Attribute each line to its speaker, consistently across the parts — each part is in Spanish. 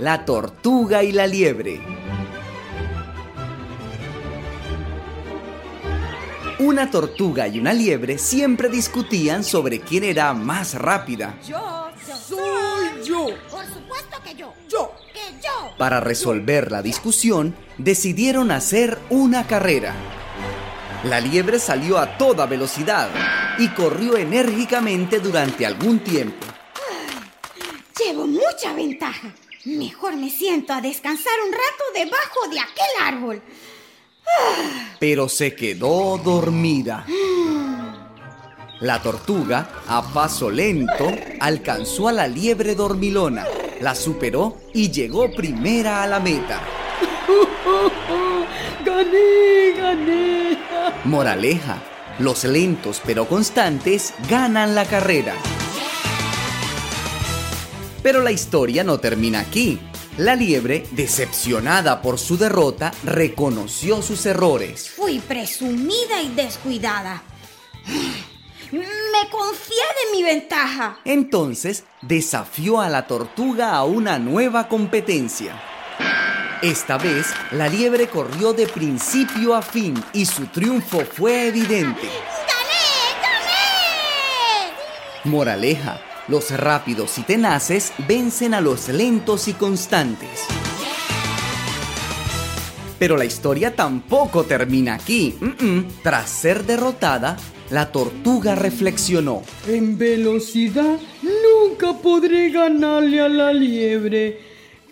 Speaker 1: La tortuga y la liebre. Una tortuga y una liebre siempre discutían sobre quién era más rápida.
Speaker 2: Yo,
Speaker 3: Soy yo.
Speaker 2: Por supuesto que yo.
Speaker 3: Yo.
Speaker 2: Que yo.
Speaker 1: Para resolver la discusión, decidieron hacer una carrera. La liebre salió a toda velocidad y corrió enérgicamente durante algún tiempo.
Speaker 2: Llevo mucha ventaja. Mejor me siento a descansar un rato debajo de aquel árbol.
Speaker 1: pero se quedó dormida. La tortuga, a paso lento, alcanzó a la liebre dormilona, la superó y llegó primera a la meta.
Speaker 3: Gané, gané.
Speaker 1: Moraleja, los lentos pero constantes ganan la carrera. Pero la historia no termina aquí. La liebre, decepcionada por su derrota, reconoció sus errores.
Speaker 2: Fui presumida y descuidada. Me confié de mi ventaja.
Speaker 1: Entonces desafió a la tortuga a una nueva competencia. Esta vez, la liebre corrió de principio a fin y su triunfo fue evidente.
Speaker 2: ¡Gané! ¡Gané!
Speaker 1: Moraleja, los rápidos y tenaces vencen a los lentos y constantes. Pero la historia tampoco termina aquí. Tras ser derrotada, la tortuga reflexionó.
Speaker 3: En velocidad nunca podré ganarle a la liebre.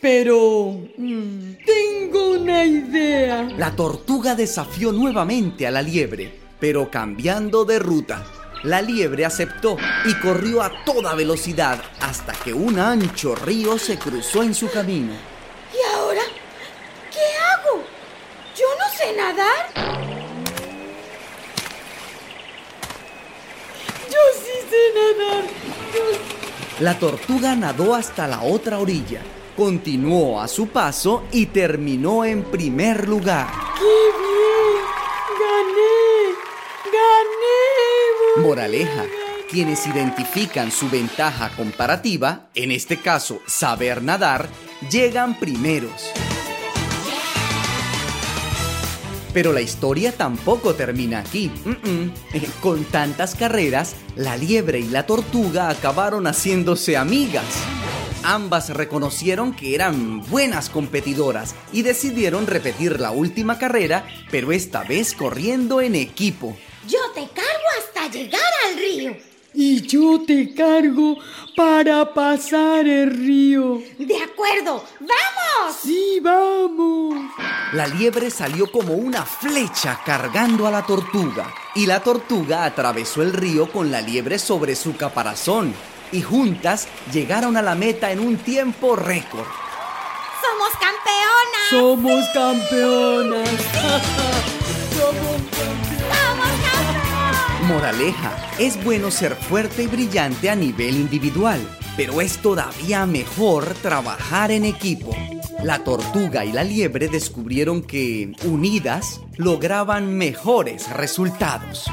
Speaker 3: Pero mm, tengo una idea.
Speaker 1: La tortuga desafió nuevamente a la liebre, pero cambiando de ruta. La liebre aceptó y corrió a toda velocidad hasta que un ancho río se cruzó en su camino.
Speaker 2: ¿Y ahora? ¿Qué hago? Yo no sé nadar.
Speaker 3: Yo sí sé nadar. Yo
Speaker 1: La tortuga nadó hasta la otra orilla, continuó a su paso y terminó en primer lugar.
Speaker 3: ¡Qué
Speaker 1: Moraleja, quienes identifican su ventaja comparativa, en este caso saber nadar, llegan primeros. Pero la historia tampoco termina aquí. Con tantas carreras, la liebre y la tortuga acabaron haciéndose amigas. Ambas reconocieron que eran buenas competidoras y decidieron repetir la última carrera, pero esta vez corriendo en equipo.
Speaker 2: Llegar al río.
Speaker 3: Y yo te cargo para pasar el río.
Speaker 2: De acuerdo, ¡vamos!
Speaker 3: Sí, vamos.
Speaker 1: La liebre salió como una flecha cargando a la tortuga y la tortuga atravesó el río con la liebre sobre su caparazón y juntas llegaron a la meta en un tiempo récord.
Speaker 2: ¡Somos campeonas!
Speaker 3: Somos campeonas. Somos
Speaker 2: ¡Somos campeonas!
Speaker 1: Moraleja, es bueno ser fuerte y brillante a nivel individual, pero es todavía mejor trabajar en equipo. La tortuga y la liebre descubrieron que, unidas, lograban mejores resultados.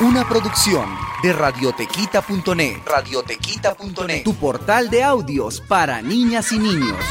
Speaker 1: Una producción de radiotequita.net. Radiotequita.net. Tu portal de audios para niñas y niños.